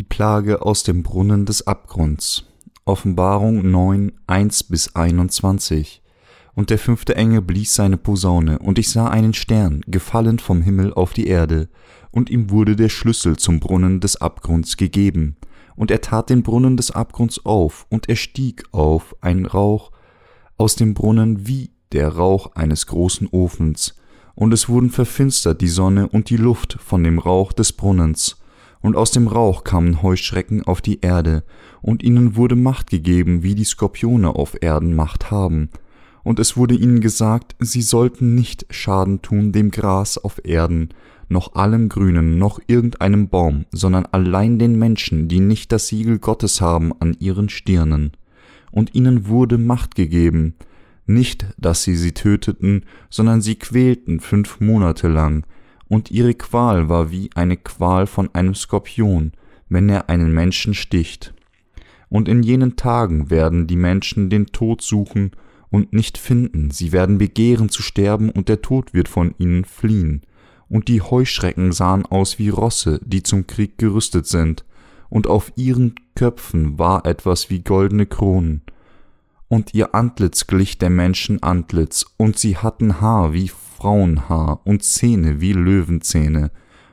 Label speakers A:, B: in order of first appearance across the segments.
A: Die Plage aus dem Brunnen des Abgrunds. Offenbarung 9, 1 bis 21. Und der fünfte Engel blies seine Posaune, und ich sah einen Stern, gefallen vom Himmel auf die Erde, und ihm wurde der Schlüssel zum Brunnen des Abgrunds gegeben. Und er tat den Brunnen des Abgrunds auf, und er stieg auf ein Rauch aus dem Brunnen wie der Rauch eines großen Ofens, und es wurden verfinstert die Sonne und die Luft von dem Rauch des Brunnens, und aus dem Rauch kamen Heuschrecken auf die Erde, und ihnen wurde Macht gegeben, wie die Skorpione auf Erden Macht haben. Und es wurde ihnen gesagt, sie sollten nicht Schaden tun dem Gras auf Erden, noch allem Grünen, noch irgendeinem Baum, sondern allein den Menschen, die nicht das Siegel Gottes haben an ihren Stirnen. Und ihnen wurde Macht gegeben, nicht, dass sie sie töteten, sondern sie quälten fünf Monate lang, und ihre Qual war wie eine Qual von einem Skorpion, wenn er einen Menschen sticht. Und in jenen Tagen werden die Menschen den Tod suchen und nicht finden, sie werden begehren zu sterben, und der Tod wird von ihnen fliehen. Und die Heuschrecken sahen aus wie Rosse, die zum Krieg gerüstet sind, und auf ihren Köpfen war etwas wie goldene Kronen, und ihr Antlitz glich der Menschen Antlitz, und sie hatten Haar wie Frauenhaar und Zähne wie Löwenzähne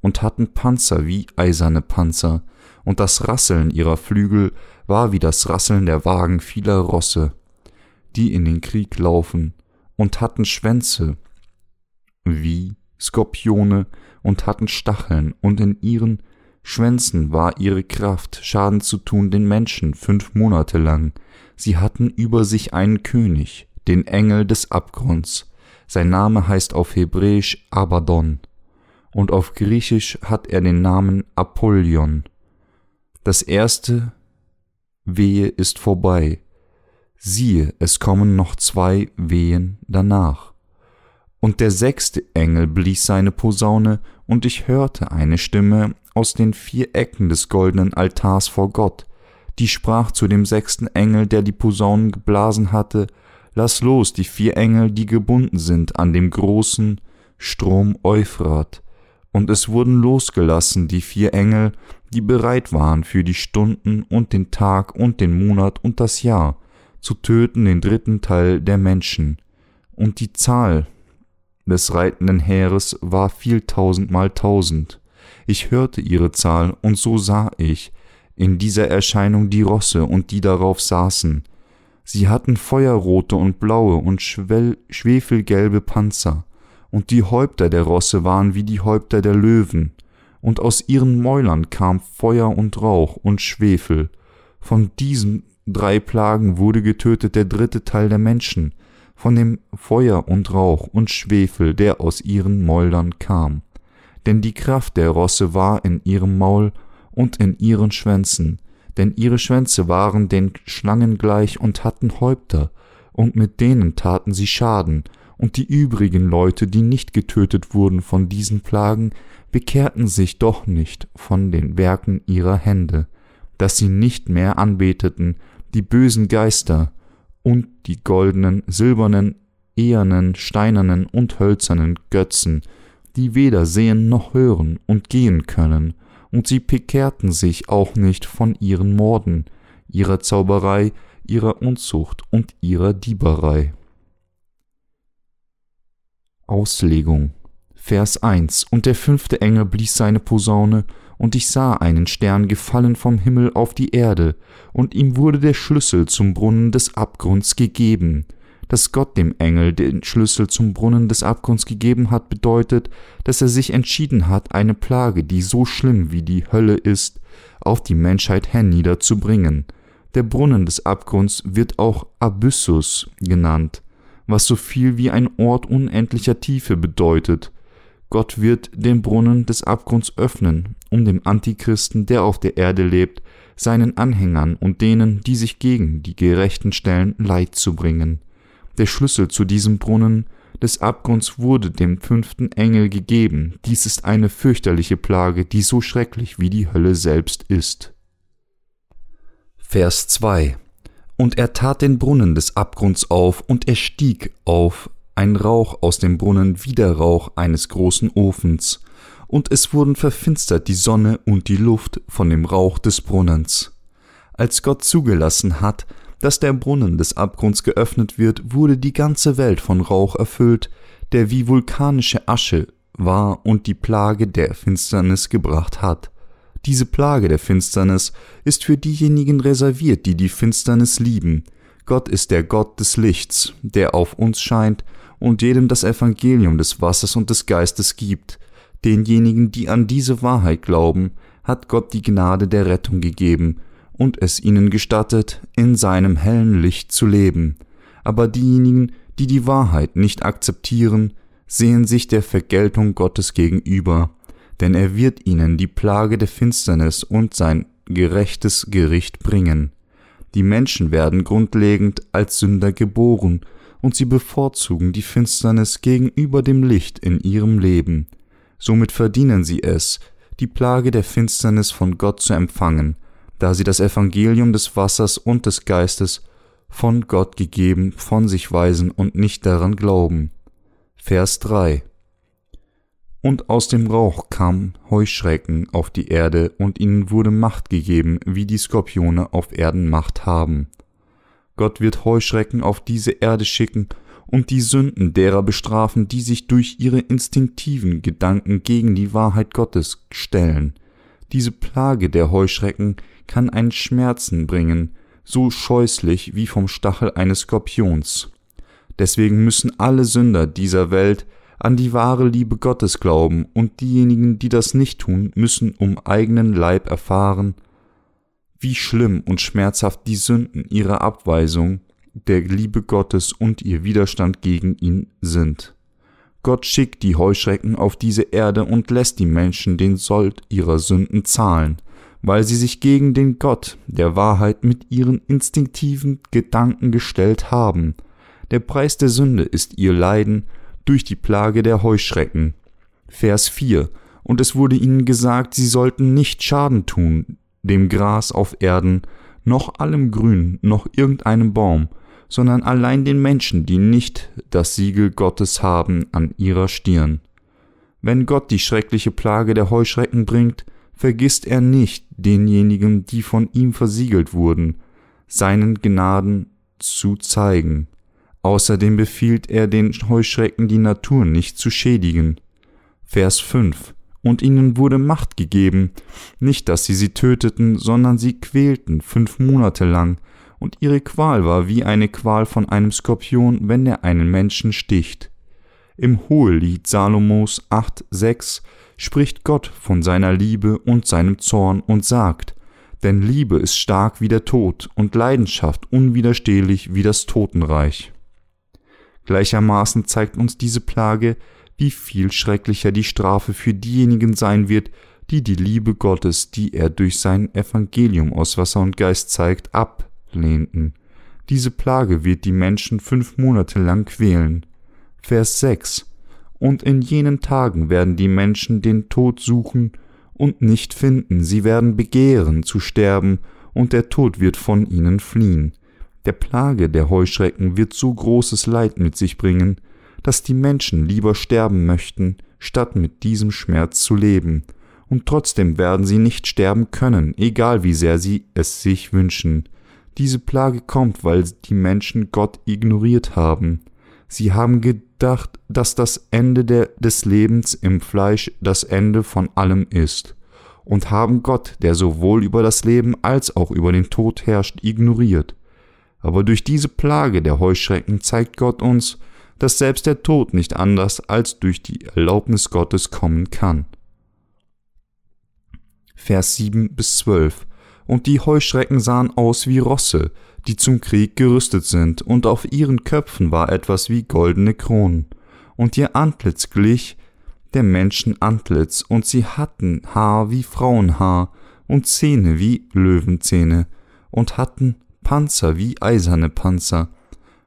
A: und hatten Panzer wie eiserne Panzer, und das Rasseln ihrer Flügel war wie das Rasseln der Wagen vieler Rosse, die in den Krieg laufen, und hatten Schwänze wie Skorpione und hatten Stacheln, und in ihren Schwänzen war ihre Kraft, Schaden zu tun den Menschen fünf Monate lang. Sie hatten über sich einen König, den Engel des Abgrunds, sein Name heißt auf Hebräisch Abaddon und auf Griechisch hat er den Namen Apollyon. Das erste Wehe ist vorbei. Siehe, es kommen noch zwei Wehen danach. Und der sechste Engel blies seine Posaune, und ich hörte eine Stimme aus den vier Ecken des goldenen Altars vor Gott, die sprach zu dem sechsten Engel, der die Posaunen geblasen hatte, Lass los die vier Engel, die gebunden sind an dem großen Strom Euphrat. Und es wurden losgelassen die vier Engel, die bereit waren für die Stunden und den Tag und den Monat und das Jahr, zu töten den dritten Teil der Menschen. Und die Zahl des reitenden Heeres war vieltausendmal tausend. Ich hörte ihre Zahl, und so sah ich in dieser Erscheinung die Rosse und die darauf saßen, Sie hatten feuerrote und blaue und schwefelgelbe Panzer, und die Häupter der Rosse waren wie die Häupter der Löwen, und aus ihren Mäulern kam Feuer und Rauch und Schwefel. Von diesen drei Plagen wurde getötet der dritte Teil der Menschen, von dem Feuer und Rauch und Schwefel, der aus ihren Mäulern kam. Denn die Kraft der Rosse war in ihrem Maul und in ihren Schwänzen, denn ihre Schwänze waren den Schlangen gleich und hatten Häupter, und mit denen taten sie Schaden, und die übrigen Leute, die nicht getötet wurden von diesen Plagen, bekehrten sich doch nicht von den Werken ihrer Hände, dass sie nicht mehr anbeteten die bösen Geister und die goldenen, silbernen, ehernen, steinernen und hölzernen Götzen, die weder sehen noch hören und gehen können, und sie bekehrten sich auch nicht von ihren Morden, ihrer Zauberei, ihrer Unzucht und ihrer Dieberei. Auslegung. Vers 1 Und der fünfte Engel blies seine Posaune, und ich sah einen Stern gefallen vom Himmel auf die Erde, und ihm wurde der Schlüssel zum Brunnen des Abgrunds gegeben, dass Gott dem Engel den Schlüssel zum Brunnen des Abgrunds gegeben hat, bedeutet, dass er sich entschieden hat, eine Plage, die so schlimm wie die Hölle ist, auf die Menschheit herniederzubringen. Der Brunnen des Abgrunds wird auch Abyssus genannt, was so viel wie ein Ort unendlicher Tiefe bedeutet. Gott wird den Brunnen des Abgrunds öffnen, um dem Antichristen, der auf der Erde lebt, seinen Anhängern und denen, die sich gegen die Gerechten stellen, Leid zu bringen. Der Schlüssel zu diesem Brunnen des Abgrunds wurde dem fünften Engel gegeben. Dies ist eine fürchterliche Plage, die so schrecklich wie die Hölle selbst ist. Vers 2 Und er tat den Brunnen des Abgrunds auf, und er stieg auf, ein Rauch aus dem Brunnen wie der Rauch eines großen Ofens, und es wurden verfinstert die Sonne und die Luft von dem Rauch des Brunnens. Als Gott zugelassen hat, dass der Brunnen des Abgrunds geöffnet wird, wurde die ganze Welt von Rauch erfüllt, der wie vulkanische Asche war und die Plage der Finsternis gebracht hat. Diese Plage der Finsternis ist für diejenigen reserviert, die die Finsternis lieben. Gott ist der Gott des Lichts, der auf uns scheint und jedem das Evangelium des Wassers und des Geistes gibt. Denjenigen, die an diese Wahrheit glauben, hat Gott die Gnade der Rettung gegeben und es ihnen gestattet, in seinem hellen Licht zu leben. Aber diejenigen, die die Wahrheit nicht akzeptieren, sehen sich der Vergeltung Gottes gegenüber, denn er wird ihnen die Plage der Finsternis und sein gerechtes Gericht bringen. Die Menschen werden grundlegend als Sünder geboren, und sie bevorzugen die Finsternis gegenüber dem Licht in ihrem Leben. Somit verdienen sie es, die Plage der Finsternis von Gott zu empfangen, da sie das Evangelium des Wassers und des Geistes von Gott gegeben von sich weisen und nicht daran glauben. Vers 3 Und aus dem Rauch kamen Heuschrecken auf die Erde, und ihnen wurde Macht gegeben, wie die Skorpione auf Erden Macht haben. Gott wird Heuschrecken auf diese Erde schicken und die Sünden derer bestrafen, die sich durch ihre instinktiven Gedanken gegen die Wahrheit Gottes stellen. Diese Plage der Heuschrecken kann einen Schmerzen bringen, so scheußlich wie vom Stachel eines Skorpions. Deswegen müssen alle Sünder dieser Welt an die wahre Liebe Gottes glauben, und diejenigen, die das nicht tun, müssen um eigenen Leib erfahren, wie schlimm und schmerzhaft die Sünden ihrer Abweisung der Liebe Gottes und ihr Widerstand gegen ihn sind. Gott schickt die Heuschrecken auf diese Erde und lässt die Menschen den Sold ihrer Sünden zahlen, weil sie sich gegen den Gott der Wahrheit mit ihren instinktiven Gedanken gestellt haben. Der Preis der Sünde ist ihr Leiden durch die Plage der Heuschrecken. Vers 4 Und es wurde ihnen gesagt, sie sollten nicht Schaden tun, dem Gras auf Erden, noch allem Grün, noch irgendeinem Baum, sondern allein den Menschen, die nicht das Siegel Gottes haben an ihrer Stirn. Wenn Gott die schreckliche Plage der Heuschrecken bringt, vergisst er nicht denjenigen, die von ihm versiegelt wurden, seinen Gnaden zu zeigen. Außerdem befiehlt er den Heuschrecken die Natur nicht zu schädigen. Vers 5 und ihnen wurde Macht gegeben, nicht dass sie sie töteten, sondern sie quälten fünf Monate lang, und ihre Qual war wie eine Qual von einem Skorpion, wenn er einen Menschen sticht. Im Hohelied Salomos 8,6 spricht Gott von seiner Liebe und seinem Zorn und sagt, denn Liebe ist stark wie der Tod und Leidenschaft unwiderstehlich wie das Totenreich. Gleichermaßen zeigt uns diese Plage, wie viel schrecklicher die Strafe für diejenigen sein wird, die die Liebe Gottes, die er durch sein Evangelium aus Wasser und Geist zeigt, ablehnten. Diese Plage wird die Menschen fünf Monate lang quälen. Vers 6 Und in jenen Tagen werden die Menschen den Tod suchen und nicht finden, sie werden begehren zu sterben, und der Tod wird von ihnen fliehen. Der Plage der Heuschrecken wird so großes Leid mit sich bringen, dass die Menschen lieber sterben möchten, statt mit diesem Schmerz zu leben, und trotzdem werden sie nicht sterben können, egal wie sehr sie es sich wünschen. Diese Plage kommt, weil die Menschen Gott ignoriert haben. Sie haben gedacht, dass das Ende der, des Lebens im Fleisch das Ende von allem ist, und haben Gott, der sowohl über das Leben als auch über den Tod herrscht, ignoriert. Aber durch diese Plage der Heuschrecken zeigt Gott uns, dass selbst der Tod nicht anders als durch die Erlaubnis Gottes kommen kann. Vers 7 bis 12 Und die Heuschrecken sahen aus wie Rosse, die zum Krieg gerüstet sind, und auf ihren Köpfen war etwas wie goldene Kronen, und ihr Antlitz glich der Menschen Antlitz, und sie hatten Haar wie Frauenhaar und Zähne wie Löwenzähne, und hatten Panzer wie eiserne Panzer,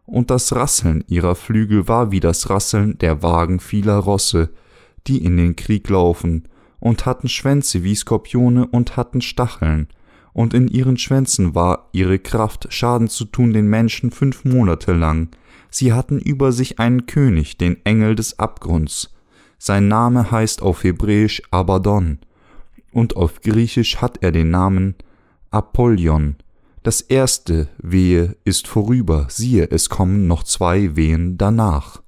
A: und das Rasseln ihrer Flügel war wie das Rasseln der Wagen vieler Rosse, die in den Krieg laufen, und hatten Schwänze wie Skorpione und hatten Stacheln, und in ihren Schwänzen war ihre Kraft, Schaden zu tun den Menschen fünf Monate lang. Sie hatten über sich einen König, den Engel des Abgrunds. Sein Name heißt auf Hebräisch Abaddon und auf Griechisch hat er den Namen Apollyon. Das erste Wehe ist vorüber, siehe, es kommen noch zwei Wehen danach.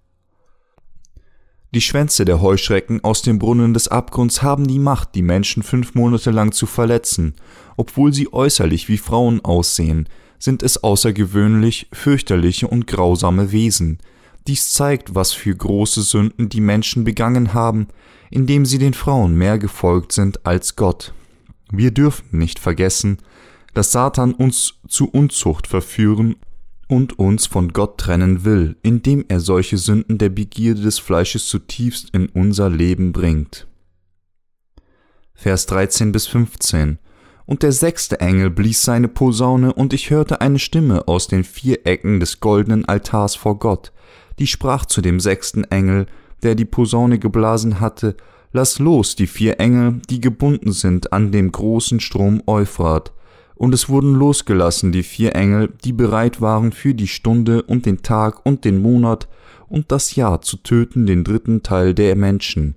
A: Die Schwänze der Heuschrecken aus dem Brunnen des Abgrunds haben die Macht, die Menschen fünf Monate lang zu verletzen. Obwohl sie äußerlich wie Frauen aussehen, sind es außergewöhnlich, fürchterliche und grausame Wesen. Dies zeigt, was für große Sünden die Menschen begangen haben, indem sie den Frauen mehr gefolgt sind als Gott. Wir dürfen nicht vergessen, dass Satan uns zu Unzucht verführen und uns von Gott trennen will, indem er solche Sünden der Begierde des Fleisches zutiefst in unser Leben bringt. Vers 13 bis 15 Und der sechste Engel blies seine Posaune, und ich hörte eine Stimme aus den vier Ecken des goldenen Altars vor Gott, die sprach zu dem sechsten Engel, der die Posaune geblasen hatte, Lass los die vier Engel, die gebunden sind an dem großen Strom Euphrat. Und es wurden losgelassen die vier Engel, die bereit waren für die Stunde und den Tag und den Monat und das Jahr zu töten den dritten Teil der Menschen.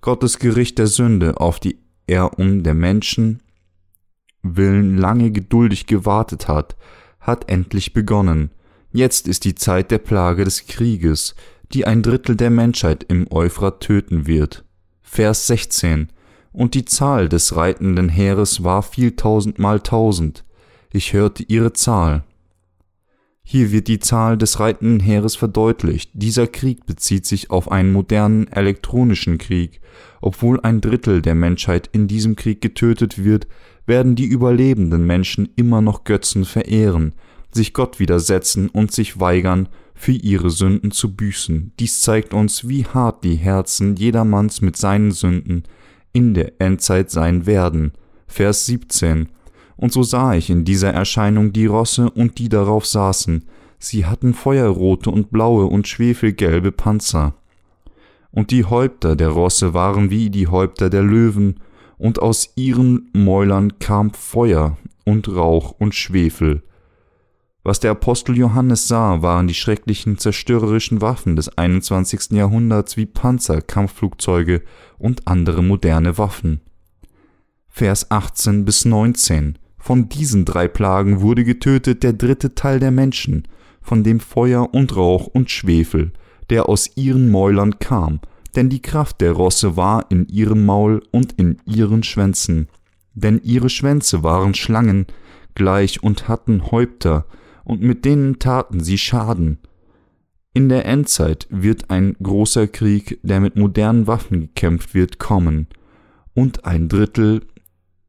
A: Gottes Gericht der Sünde, auf die er um der Menschen willen lange geduldig gewartet hat, hat endlich begonnen. Jetzt ist die Zeit der Plage des Krieges, die ein Drittel der Menschheit im Euphrat töten wird. Vers 16 Und die Zahl des reitenden Heeres war viel tausendmal tausend. Ich hörte ihre Zahl. Hier wird die Zahl des reitenden Heeres verdeutlicht. Dieser Krieg bezieht sich auf einen modernen elektronischen Krieg. Obwohl ein Drittel der Menschheit in diesem Krieg getötet wird, werden die überlebenden Menschen immer noch Götzen verehren, sich Gott widersetzen und sich weigern, für ihre Sünden zu büßen. Dies zeigt uns, wie hart die Herzen jedermanns mit seinen Sünden in der Endzeit sein werden. Vers 17 Und so sah ich in dieser Erscheinung die Rosse und die darauf saßen, sie hatten feuerrote und blaue und schwefelgelbe Panzer. Und die Häupter der Rosse waren wie die Häupter der Löwen, und aus ihren Mäulern kam Feuer und Rauch und Schwefel, was der Apostel Johannes sah, waren die schrecklichen zerstörerischen Waffen des 21. Jahrhunderts wie Panzer, Kampfflugzeuge und andere moderne Waffen. Vers 18 bis 19 Von diesen drei Plagen wurde getötet der dritte Teil der Menschen, von dem Feuer und Rauch und Schwefel, der aus ihren Mäulern kam, denn die Kraft der Rosse war in ihrem Maul und in ihren Schwänzen. Denn ihre Schwänze waren Schlangen gleich und hatten Häupter, und mit denen taten sie Schaden. In der Endzeit wird ein großer Krieg, der mit modernen Waffen gekämpft wird, kommen, und ein Drittel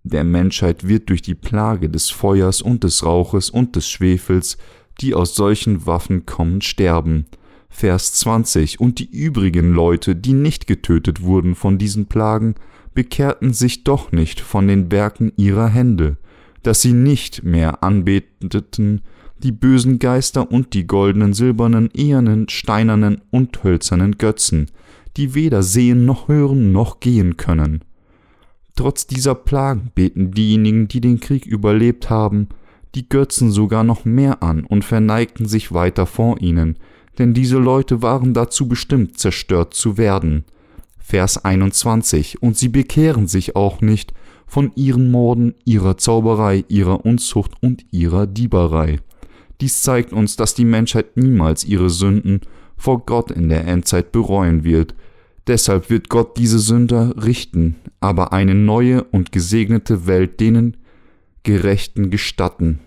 A: der Menschheit wird durch die Plage des Feuers und des Rauches und des Schwefels, die aus solchen Waffen kommen, sterben. Vers 20 Und die übrigen Leute, die nicht getötet wurden von diesen Plagen, bekehrten sich doch nicht von den Werken ihrer Hände, dass sie nicht mehr anbeteten, die bösen Geister und die goldenen, silbernen, ehernen, steinernen und hölzernen Götzen, die weder sehen noch hören noch gehen können. Trotz dieser Plagen beten diejenigen, die den Krieg überlebt haben, die Götzen sogar noch mehr an und verneigten sich weiter vor ihnen, denn diese Leute waren dazu bestimmt, zerstört zu werden. Vers 21 Und sie bekehren sich auch nicht von ihren Morden, ihrer Zauberei, ihrer Unzucht und ihrer Dieberei. Dies zeigt uns, dass die Menschheit niemals ihre Sünden vor Gott in der Endzeit bereuen wird. Deshalb wird Gott diese Sünder richten, aber eine neue und gesegnete Welt denen Gerechten gestatten.